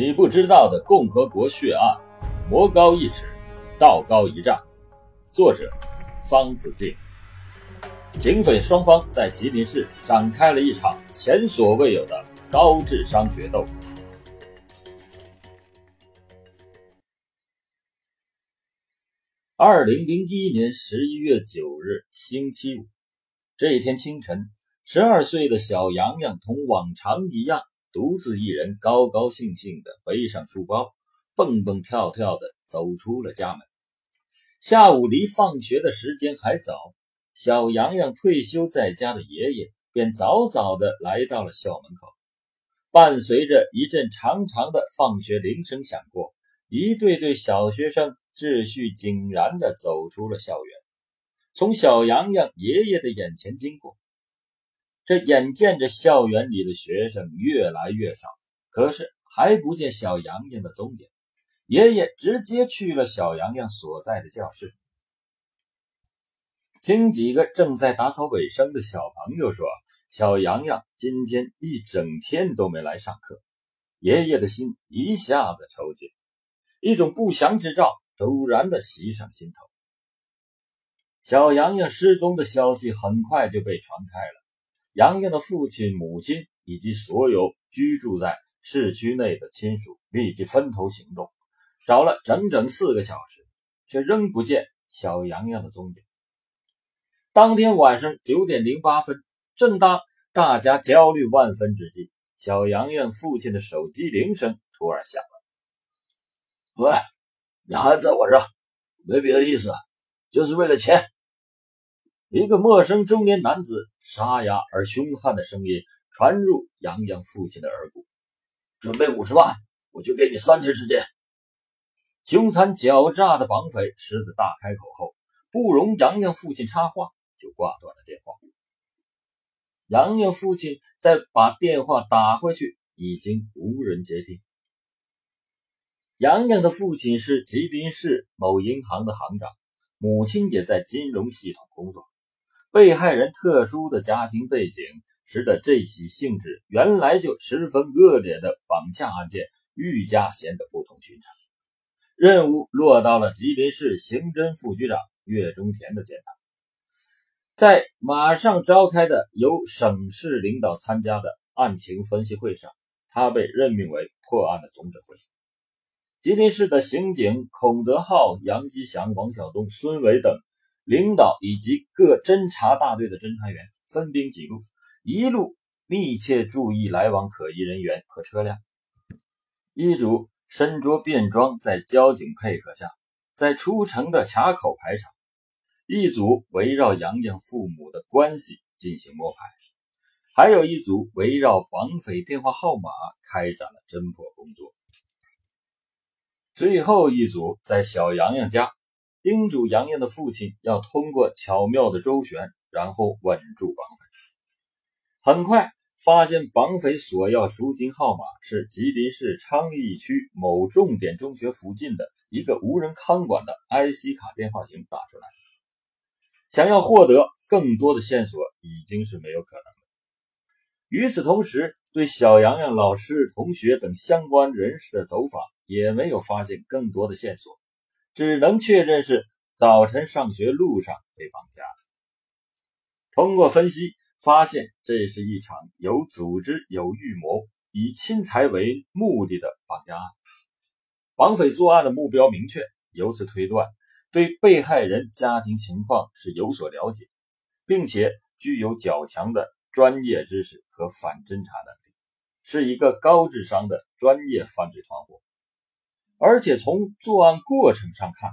你不知道的共和国血案：魔高一尺，道高一丈。作者：方子敬。警匪双方在吉林市展开了一场前所未有的高智商决斗。二零零一年十一月九日，星期五，这一天清晨，十二岁的小洋洋同往常一样。独自一人，高高兴兴地背上书包，蹦蹦跳跳地走出了家门。下午离放学的时间还早，小洋洋退休在家的爷爷便早早地来到了校门口。伴随着一阵长长的放学铃声响过，一对对小学生秩序井然地走出了校园，从小洋洋爷爷的眼前经过。这眼见着校园里的学生越来越少，可是还不见小洋洋的踪影。爷爷直接去了小洋洋所在的教室，听几个正在打扫卫生的小朋友说，小洋洋今天一整天都没来上课。爷爷的心一下子抽紧，一种不祥之兆陡然的袭上心头。小洋洋失踪的消息很快就被传开了。洋洋的父亲、母亲以及所有居住在市区内的亲属立即分头行动，找了整整四个小时，却仍不见小洋洋的踪影。当天晚上九点零八分，正当大家焦虑万分之际，小洋洋父亲的手机铃声突然响了。“喂，你还在我这？没别的意思，就是为了钱。”一个陌生中年男子沙哑而凶悍的声音传入杨洋父亲的耳骨：“准备五十万，我就给你三天时间。”凶残狡诈的绑匪狮子大开口后，不容杨洋父亲插话，就挂断了电话。杨洋父亲再把电话打回去，已经无人接听。杨洋的父亲是吉林市某银行的行长，母亲也在金融系统工作。被害人特殊的家庭背景，使得这起性质原来就十分恶劣的绑架案件愈加显得不同寻常。任务落到了吉林市刑侦副局长岳中田的肩头。在马上召开的由省市领导参加的案情分析会上，他被任命为破案的总指挥。吉林市的刑警孔德浩、杨吉祥、王晓东、孙伟等。领导以及各侦查大队的侦查员分兵几路，一路密切注意来往可疑人员和车辆。一组身着便装，在交警配合下，在出城的卡口排查；一组围绕杨洋父母的关系进行摸排；还有一组围绕绑匪电话号码开展了侦破工作。最后一组在小杨洋家。叮嘱杨艳的父亲要通过巧妙的周旋，然后稳住绑匪。很快发现绑匪索要赎金号码是吉林市昌邑区某重点中学附近的一个无人看管的 IC 卡电话亭打出来。想要获得更多的线索已经是没有可能了。与此同时，对小杨洋老师、同学等相关人士的走访也没有发现更多的线索。只能确认是早晨上学路上被绑架。通过分析，发现这是一场有组织、有预谋、以侵财为目的的绑架案。绑匪作案的目标明确，由此推断，对被害人家庭情况是有所了解，并且具有较强的专业知识和反侦查能力，是一个高智商的专业犯罪团伙。而且从作案过程上看，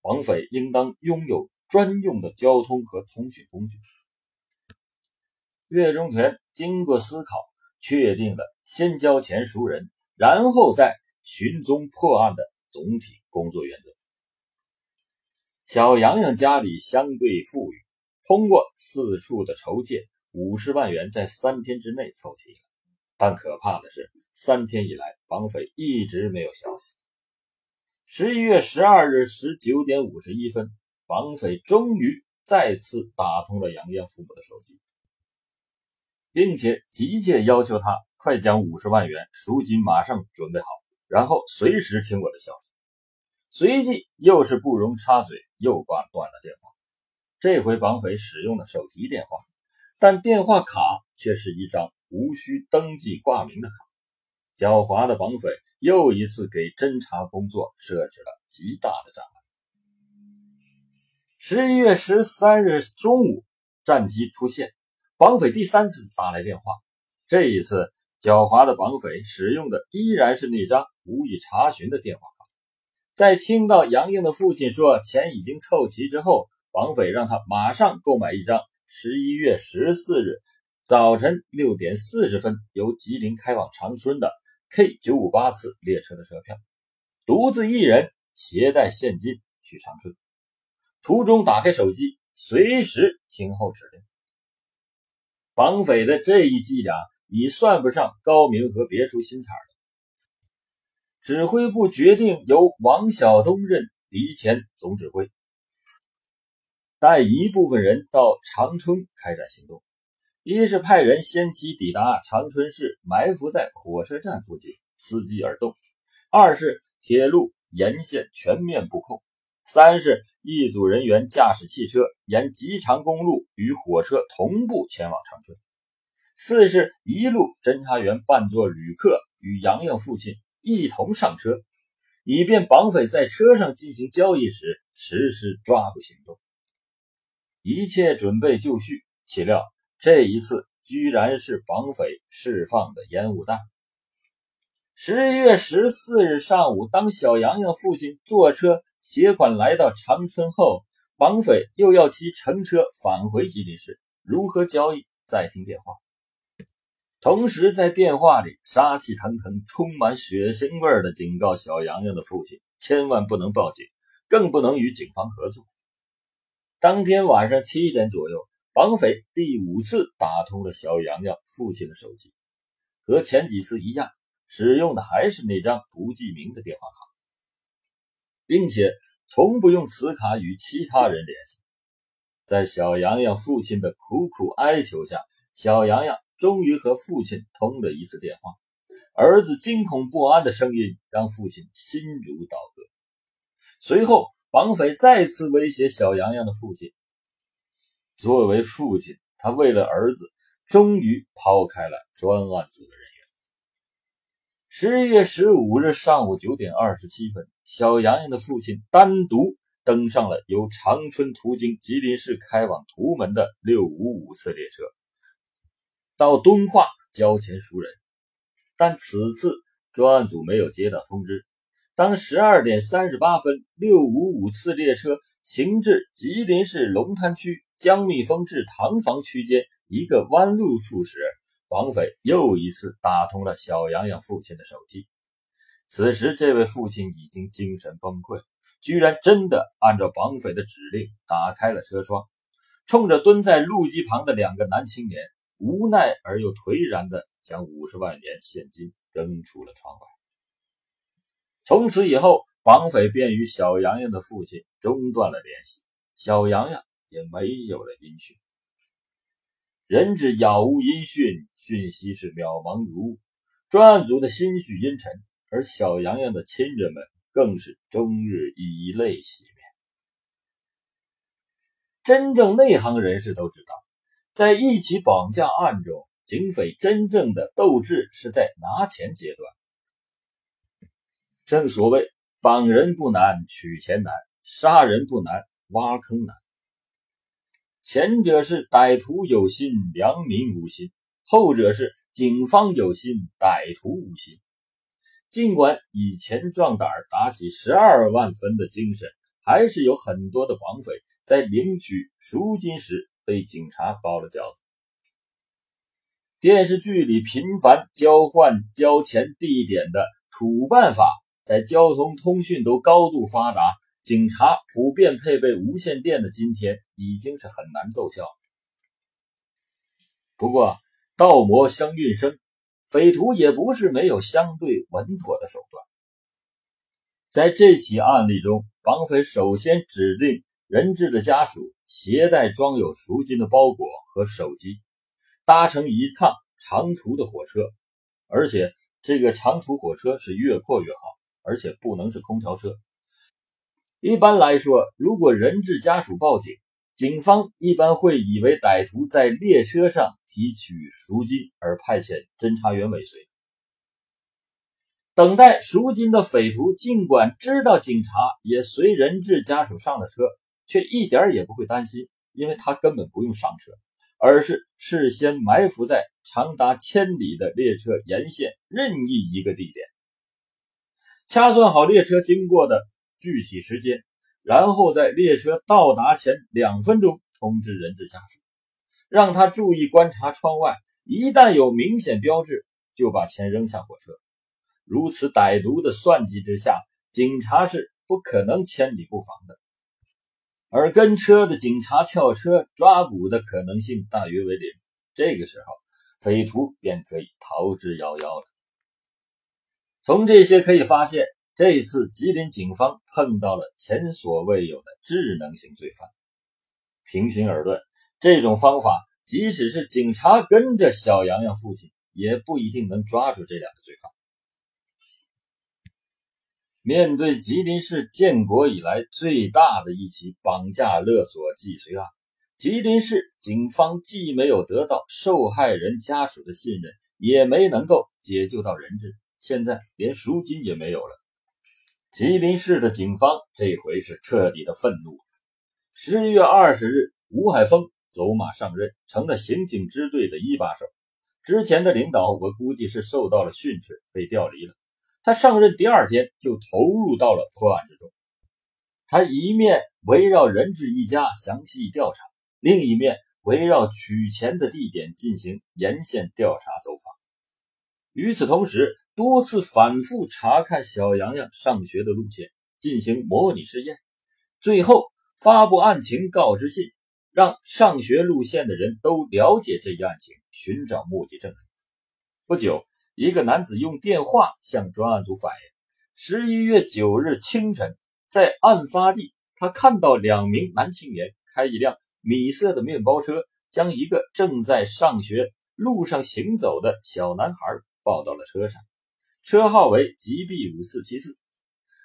绑匪应当拥有专用的交通和通讯工具。岳中田经过思考，确定了先交钱赎人，然后再寻踪破案的总体工作原则。小洋洋家里相对富裕，通过四处的筹借，五十万元在三天之内凑齐了。但可怕的是，三天以来，绑匪一直没有消息。十一月十二日十九点五十一分，绑匪终于再次打通了杨艳父母的手机，并且急切要求他快将五十万元赎金马上准备好，然后随时听我的消息。随即又是不容插嘴，又挂断了电话。这回绑匪使用了手提电话，但电话卡却是一张无需登记挂名的卡。狡猾的绑匪又一次给侦查工作设置了极大的障碍。十一月十三日中午，战机突现，绑匪第三次打来电话。这一次，狡猾的绑匪使用的依然是那张无以查询的电话卡。在听到杨英的父亲说钱已经凑齐之后，绑匪让他马上购买一张十一月十四日早晨六点四十分由吉林开往长春的 K 九五八次列车的车票，独自一人携带现金去长春。途中打开手机，随时听候指令。绑匪的这一伎俩已算不上高明和别出心裁了。指挥部决定由王晓东任敌前总指挥，带一部分人到长春开展行动。一是派人先期抵达长春市，埋伏在火车站附近，伺机而动；二是铁路沿线全面布控；三是一组人员驾驶汽车沿吉长公路与火车同步前往长春；四是一路侦查员扮作旅客，与杨洋父亲。一同上车，以便绑匪在车上进行交易时实施抓捕行动。一切准备就绪，岂料这一次居然是绑匪释放的烟雾弹。十一月十四日上午，当小洋洋父亲坐车携款来到长春后，绑匪又要其乘车返回吉林市，如何交易？再听电话。同时，在电话里杀气腾腾、充满血腥味的警告小洋洋的父亲：千万不能报警，更不能与警方合作。当天晚上七点左右，绑匪第五次打通了小洋洋父亲的手机，和前几次一样，使用的还是那张不记名的电话卡，并且从不用此卡与其他人联系。在小洋洋父亲的苦苦哀求下，小洋洋。终于和父亲通了一次电话，儿子惊恐不安的声音让父亲心如刀割。随后，绑匪再次威胁小洋洋的父亲。作为父亲，他为了儿子，终于抛开了专案组的人员。十一月十五日上午九点二十七分，小杨洋的父亲单独登上了由长春途经吉林市开往图门的六五五次列车。到敦化交钱赎人，但此次专案组没有接到通知。当十二点三十八分，六五五次列车行至吉林市龙潭区江密峰至塘房区间一个弯路处时，绑匪又一次打通了小洋洋父亲的手机。此时，这位父亲已经精神崩溃，居然真的按照绑匪的指令打开了车窗，冲着蹲在路基旁的两个男青年。无奈而又颓然地将五十万元现金扔出了窗外。从此以后，绑匪便与小洋洋的父亲中断了联系，小洋洋也没有了音讯。人质杳无音讯，讯息是渺茫如雾。专案组的心绪阴沉，而小洋洋的亲人们更是终日以泪洗面。真正内行人士都知道。在一起绑架案中，警匪真正的斗志是在拿钱阶段。正所谓“绑人不难，取钱难；杀人不难，挖坑难。”前者是歹徒有心，良民无心；后者是警方有心，歹徒无心。尽管以钱壮胆，打起十二万分的精神，还是有很多的绑匪在领取赎金时。被警察包了饺子。电视剧里频繁交换交钱地点的土办法，在交通通讯都高度发达、警察普遍配备无线电的今天，已经是很难奏效。不过，道魔相运生，匪徒也不是没有相对稳妥的手段。在这起案例中，绑匪首先指定人质的家属。携带装有赎金的包裹和手机，搭乘一趟长途的火车，而且这个长途火车是越破越好，而且不能是空调车。一般来说，如果人质家属报警，警方一般会以为歹徒在列车上提取赎金，而派遣侦查员尾随。等待赎金的匪徒，尽管知道警察也随人质家属上了车，却一点也不会担心，因为他根本不用上车，而是事先埋伏在长达千里的列车沿线任意一个地点，掐算好列车经过的具体时间。然后在列车到达前两分钟通知人质家属，让他注意观察窗外，一旦有明显标志，就把钱扔下火车。如此歹毒的算计之下，警察是不可能千里不防的，而跟车的警察跳车抓捕的可能性大约为零。这个时候，匪徒便可以逃之夭夭了。从这些可以发现。这一次吉林警方碰到了前所未有的智能型罪犯。平心而论，这种方法即使是警察跟着小阳阳父亲，也不一定能抓住这两个罪犯。面对吉林市建国以来最大的一起绑架勒索既遂案，吉林市警方既没有得到受害人家属的信任，也没能够解救到人质，现在连赎金也没有了。吉林市的警方这回是彻底的愤怒了。十一月二十日，吴海峰走马上任，成了刑警支队的一把手。之前的领导，我估计是受到了训斥，被调离了。他上任第二天就投入到了破案之中。他一面围绕人质一家详细调查，另一面围绕取钱的地点进行沿线调查走访。与此同时，多次反复查看小阳阳上学的路线，进行模拟试验，最后发布案情告知信，让上学路线的人都了解这一案情，寻找目击证人。不久，一个男子用电话向专案组反映，十一月九日清晨，在案发地，他看到两名男青年开一辆米色的面包车，将一个正在上学路上行走的小男孩抱到了车上。车号为 GB 五四七四。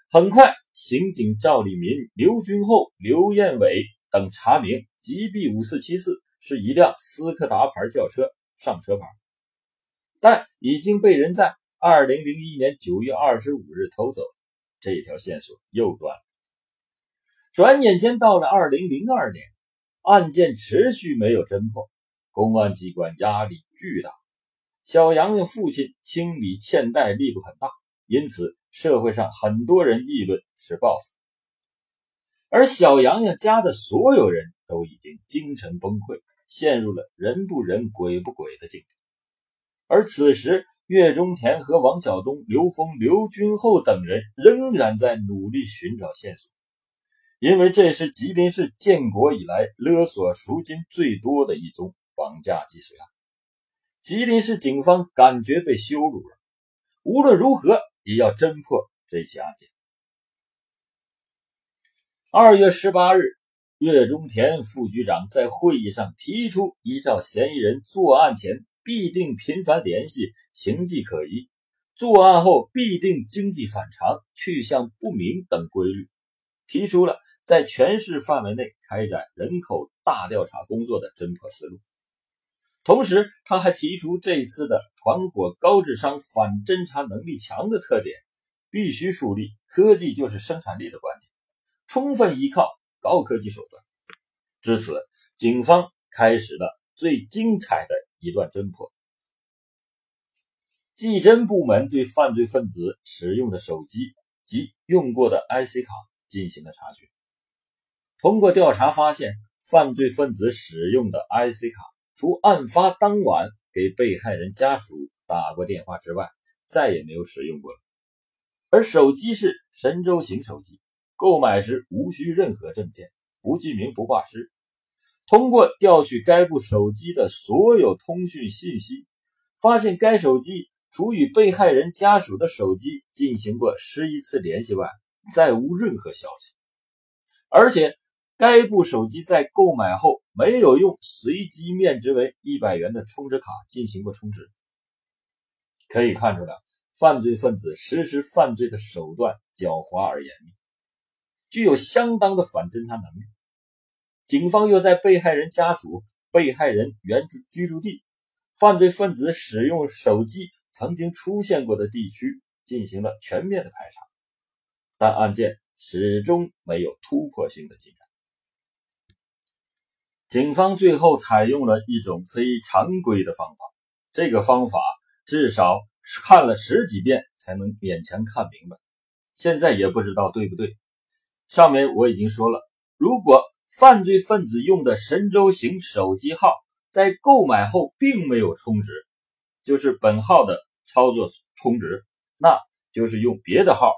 很快，刑警赵立民、刘军厚、刘艳伟等查明，GB 五四七四是一辆斯柯达牌轿车，上车牌，但已经被人在二零零一年九月二十五日偷走。这条线索又断了。转眼间到了二零零二年，案件持续没有侦破，公安机关压力巨大。小阳阳父亲清理欠贷力度很大，因此社会上很多人议论是报复。而小阳阳家的所有人都已经精神崩溃，陷入了人不人鬼不鬼的境地。而此时，岳中田和王晓东、刘峰、刘军厚等人仍然在努力寻找线索，因为这是吉林市建国以来勒索赎金最多的一宗绑架既遂案。吉林市警方感觉被羞辱了，无论如何也要侦破这起案件。二月十八日，岳中田副局长在会议上提出，依照嫌疑人作案前必定频繁联系、形迹可疑，作案后必定经济反常、去向不明等规律，提出了在全市范围内开展人口大调查工作的侦破思路。同时，他还提出这次的团伙高智商、反侦查能力强的特点，必须树立科技就是生产力的观念，充分依靠高科技手段。至此，警方开始了最精彩的一段侦破。技侦部门对犯罪分子使用的手机及用过的 IC 卡进行了查询，通过调查发现，犯罪分子使用的 IC 卡。除案发当晚给被害人家属打过电话之外，再也没有使用过。而手机是神州行手机，购买时无需任何证件，不记名不挂失。通过调取该部手机的所有通讯信息，发现该手机除与被害人家属的手机进行过十一次联系外，再无任何消息，而且。该部手机在购买后没有用随机面值为一百元的充值卡进行过充值，可以看出来，犯罪分子实施犯罪的手段狡猾而严密，具有相当的反侦查能力。警方又在被害人家属、被害人原居住地、犯罪分子使用手机曾经出现过的地区进行了全面的排查，但案件始终没有突破性的进展。警方最后采用了一种非常规的方法，这个方法至少看了十几遍才能勉强看明白，现在也不知道对不对。上面我已经说了，如果犯罪分子用的神州行手机号在购买后并没有充值，就是本号的操作充值，那就是用别的号，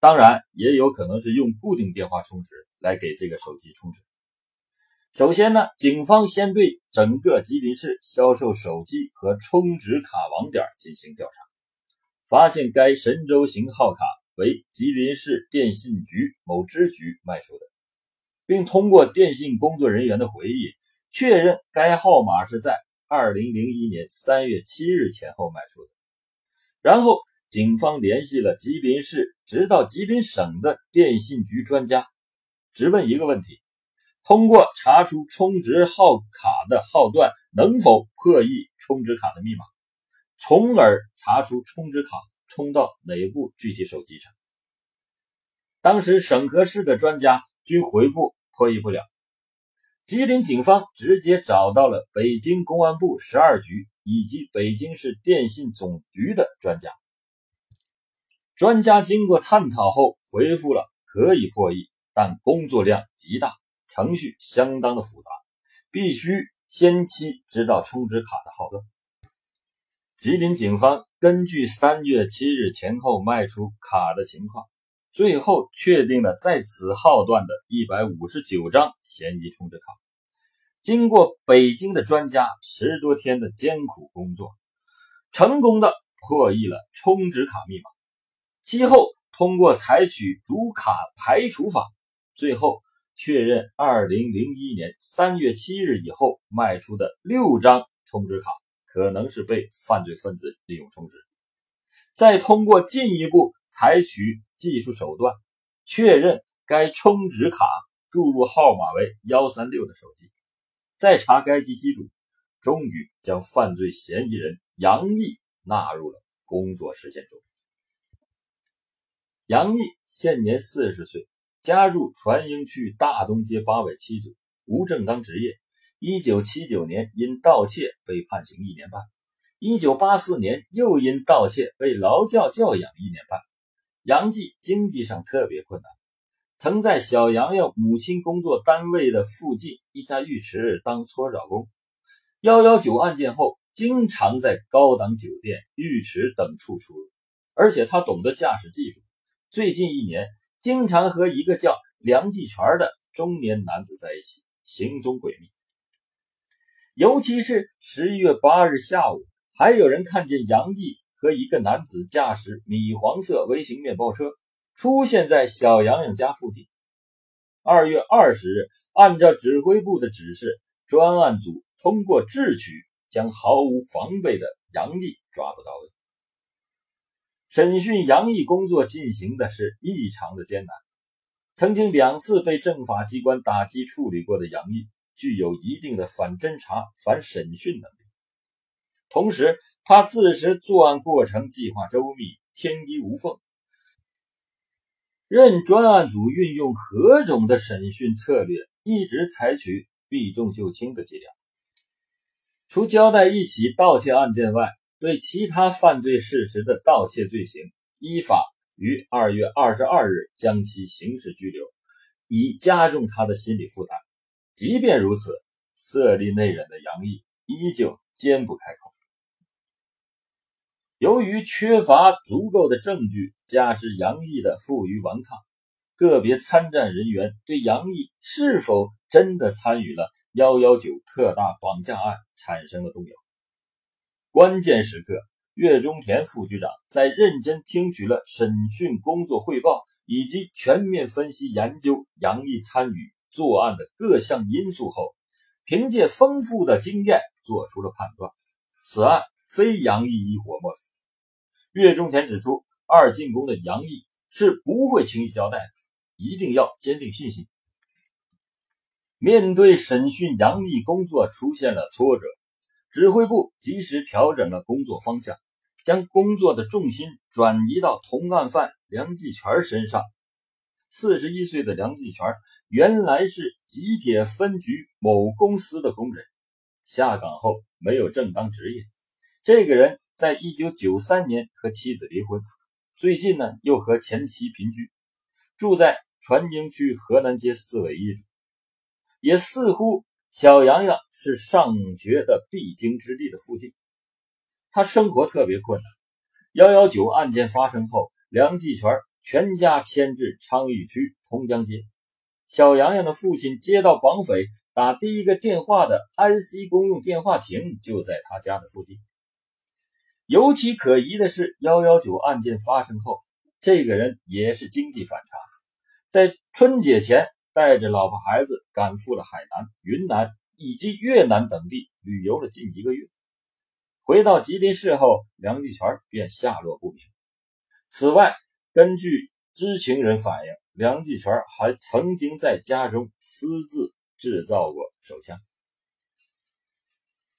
当然也有可能是用固定电话充值来给这个手机充值。首先呢，警方先对整个吉林市销售手机和充值卡网点进行调查，发现该神州型号卡为吉林市电信局某支局卖出的，并通过电信工作人员的回忆确认该号码是在2001年3月7日前后卖出的。然后，警方联系了吉林市直到吉林省的电信局专家，直问一个问题。通过查出充值号卡的号段能否破译充值卡的密码，从而查出充值卡充到哪部具体手机上。当时审核室的专家均回复破译不了。吉林警方直接找到了北京公安部十二局以及北京市电信总局的专家，专家经过探讨后回复了可以破译，但工作量极大。程序相当的复杂，必须先期知道充值卡的号段。吉林警方根据三月七日前后卖出卡的情况，最后确定了在此号段的一百五十九张嫌疑充值卡。经过北京的专家十多天的艰苦工作，成功的破译了充值卡密码。其后通过采取主卡排除法，最后。确认，二零零一年三月七日以后卖出的六张充值卡可能是被犯罪分子利用充值。再通过进一步采取技术手段，确认该充值卡注入号码为幺三六的手机。再查该机机主，终于将犯罪嫌疑人杨毅纳入了工作实践中。杨毅现年四十岁。加入船英区大东街八尾七组，无正当职业。一九七九年因盗窃被判刑一年半，一九八四年又因盗窃被劳教教养一年半。杨继经济上特别困难，曾在小杨杨母亲工作单位的附近一家浴池当搓澡工。幺幺九案件后，经常在高档酒店、浴池等处出入，而且他懂得驾驶技术。最近一年。经常和一个叫梁继全的中年男子在一起，行踪诡秘。尤其是十一月八日下午，还有人看见杨毅和一个男子驾驶米黄色微型面包车出现在小杨杨家附近。二月二十日，按照指挥部的指示，专案组通过智取，将毫无防备的杨毅抓捕到位。审讯杨毅工作进行的是异常的艰难。曾经两次被政法机关打击处理过的杨毅，具有一定的反侦查、反审讯能力。同时，他自持作案过程计划周密、天衣无缝，任专案组运用何种的审讯策略，一直采取避重就轻的伎俩。除交代一起盗窃案件外，对其他犯罪事实的盗窃罪行，依法于二月二十二日将其刑事拘留，以加重他的心理负担。即便如此，色厉内荏的杨毅依旧坚不开口。由于缺乏足够的证据，加之杨毅的负隅顽抗，个别参战人员对杨毅是否真的参与了幺幺九特大绑架案产生了动摇。关键时刻，岳中田副局长在认真听取了审讯工作汇报以及全面分析研究杨毅参与作案的各项因素后，凭借丰富的经验做出了判断：此案非杨毅一伙莫属。岳中田指出，二进宫的杨毅是不会轻易交代的，一定要坚定信心。面对审讯杨毅工作出现了挫折，指挥部及时调整了工作方向，将工作的重心转移到同案犯梁继全身上。四十一岁的梁继全原来是吉铁分局某公司的工人，下岗后没有正当职业。这个人在一九九三年和妻子离婚，最近呢又和前妻平居，住在船营区河南街四尾一组。也似乎小洋洋是上学的必经之地的附近，他生活特别困难。幺幺九案件发生后，梁继全全家迁至昌邑区通江街。小洋洋的父亲接到绑匪打第一个电话的安溪公用电话亭就在他家的附近。尤其可疑的是，幺幺九案件发生后，这个人也是经济反常，在春节前。带着老婆孩子赶赴了海南、云南以及越南等地旅游了近一个月。回到吉林市后，梁继全便下落不明。此外，根据知情人反映，梁继全还曾经在家中私自制造过手枪。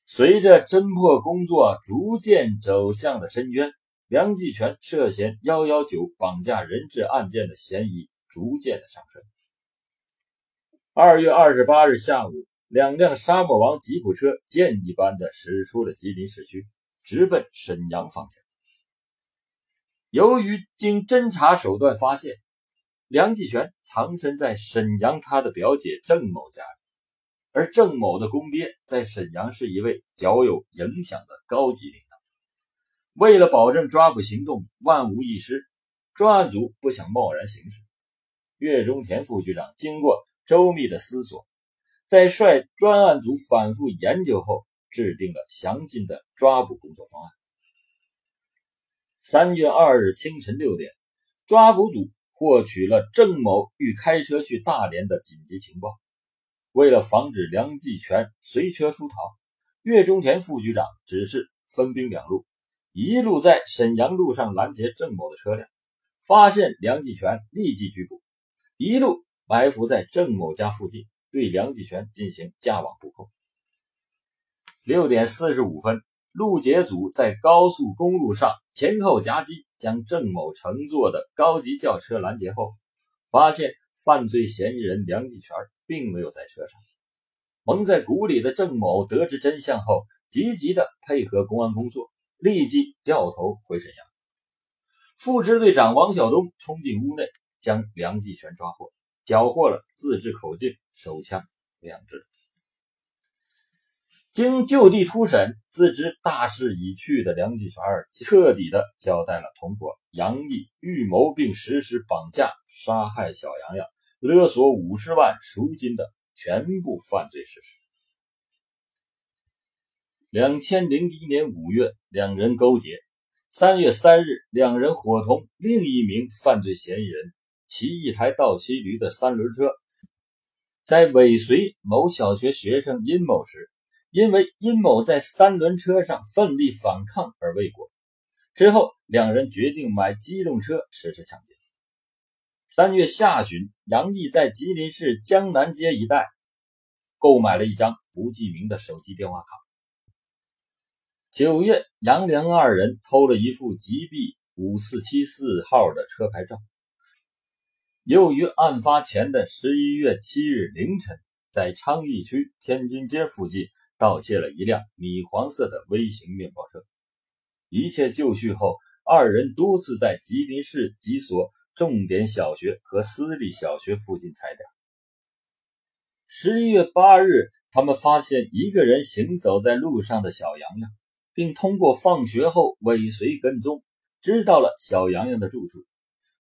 随着侦破工作逐渐走向了深渊，梁继全涉嫌幺幺九绑架人质案件的嫌疑逐渐的上升。二月二十八日下午，两辆沙漠王吉普车箭一般的驶出了吉林市区，直奔沈阳方向。由于经侦查手段发现，梁继全藏身在沈阳他的表姐郑某家里，而郑某的公爹在沈阳是一位较有影响的高级领导。为了保证抓捕行动万无一失，专案组不想贸然行事。岳中田副局长经过。周密的思索，在率专案组反复研究后，制定了详尽的抓捕工作方案。三月二日清晨六点，抓捕组获取了郑某欲开车去大连的紧急情报。为了防止梁继全随车出逃，岳中田副局长指示分兵两路，一路在沈阳路上拦截郑某的车辆，发现梁继全立即拘捕；一路。埋伏在郑某家附近，对梁继全进行架网布控。六点四十五分，路杰组在高速公路上前后夹击，将郑某乘坐的高级轿车拦截后，发现犯罪嫌疑人梁继全并没有在车上。蒙在鼓里的郑某得知真相后，积极的配合公安工作，立即掉头回沈阳。副支队长王晓东冲进屋内，将梁继全抓获。缴获了自制口径手枪两支。经就地突审，自知大势已去的梁继全彻底的交代了同伙杨毅预谋并实施绑架、杀害小洋洋、勒索五十万赎金的全部犯罪事实。两千零一年五月，两人勾结；三月三日，两人伙同另一名犯罪嫌疑人。骑一台倒骑驴的三轮车，在尾随某小学学生殷某时，因为殷某在三轮车上奋力反抗而未果。之后，两人决定买机动车实施抢劫。三月下旬，杨毅在吉林市江南街一带购买了一张不记名的手机电话卡。九月，杨梁二人偷了一副吉 B 五四七四号的车牌照。又于案发前的十一月七日凌晨，在昌邑区天津街附近盗窃了一辆米黄色的微型面包车。一切就绪后，二人多次在吉林市几所重点小学和私立小学附近踩点。十一月八日，他们发现一个人行走在路上的小洋洋，并通过放学后尾随跟踪，知道了小洋洋的住处。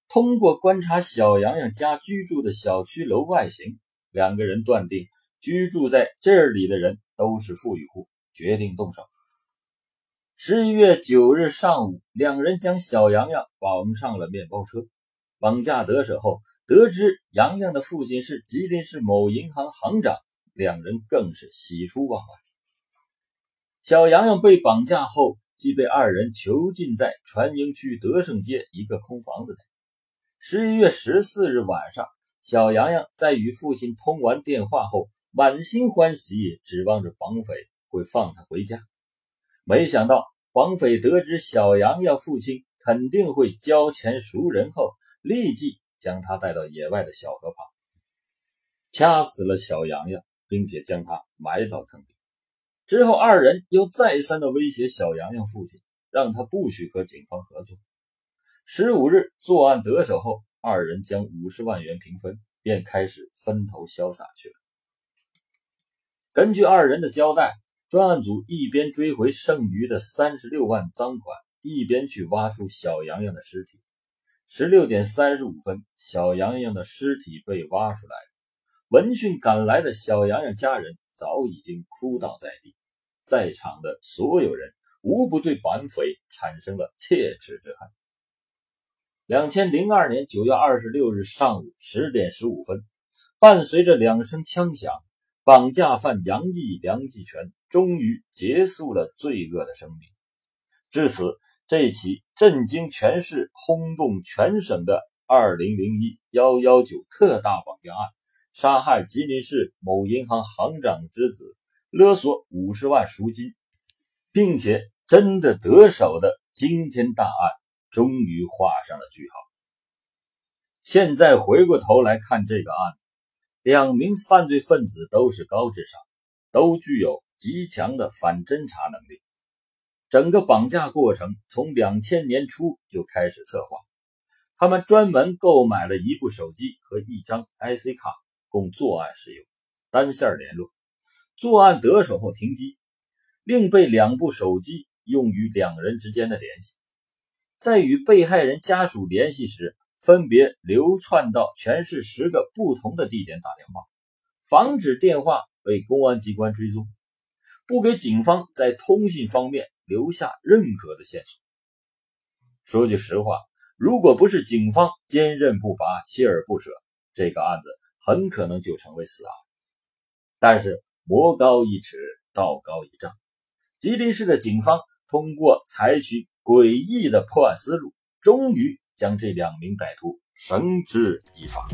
通过观察小洋洋家居住的小区楼外形，两个人断定居住在这里的人都是富裕户，决定动手。十一月九日上午，两人将小洋洋绑上了面包车，绑架得手后，得知洋洋的父亲是吉林市某银行行长，两人更是喜出望外。小洋洋被绑架后，即被二人囚禁在船营区德胜街一个空房子内。十一月十四日晚上，小洋洋在与父亲通完电话后，满心欢喜，指望着绑匪会放他回家。没想到，绑匪得知小洋洋父亲肯定会交钱赎人后，立即将他带到野外的小河旁，掐死了小洋洋，并且将他埋到坑里。之后，二人又再三的威胁小洋洋父亲，让他不许和警方合作。十五日作案得手后，二人将五十万元平分，便开始分头潇洒去了。根据二人的交代，专案组一边追回剩余的三十六万赃款，一边去挖出小洋洋的尸体。十六点三十五分，小洋洋的尸体被挖出来，闻讯赶来的小洋洋家人。早已经哭倒在地，在场的所有人无不对绑匪产生了切齿之恨。两千零二年九月二十六日上午十点十五分，伴随着两声枪响，绑架犯杨毅、梁继全终于结束了罪恶的生命。至此，这起震惊全市、轰动全省的二零零一幺幺九特大绑架案。杀害吉林市某银行行长之子，勒索五十万赎金，并且真的得手的惊天大案，终于画上了句号。现在回过头来看这个案子，两名犯罪分子都是高智商，都具有极强的反侦查能力。整个绑架过程从两千年初就开始策划，他们专门购买了一部手机和一张 IC 卡。供作案使用，单线联络。作案得手后停机，另备两部手机用于两人之间的联系。在与被害人家属联系时，分别流窜到全市十个不同的地点打电话，防止电话被公安机关追踪，不给警方在通信方面留下任何的线索。说句实话，如果不是警方坚韧不拔、锲而不舍，这个案子。很可能就成为死案，但是魔高一尺，道高一丈。吉林市的警方通过采取诡异的破案思路，终于将这两名歹徒绳之以法。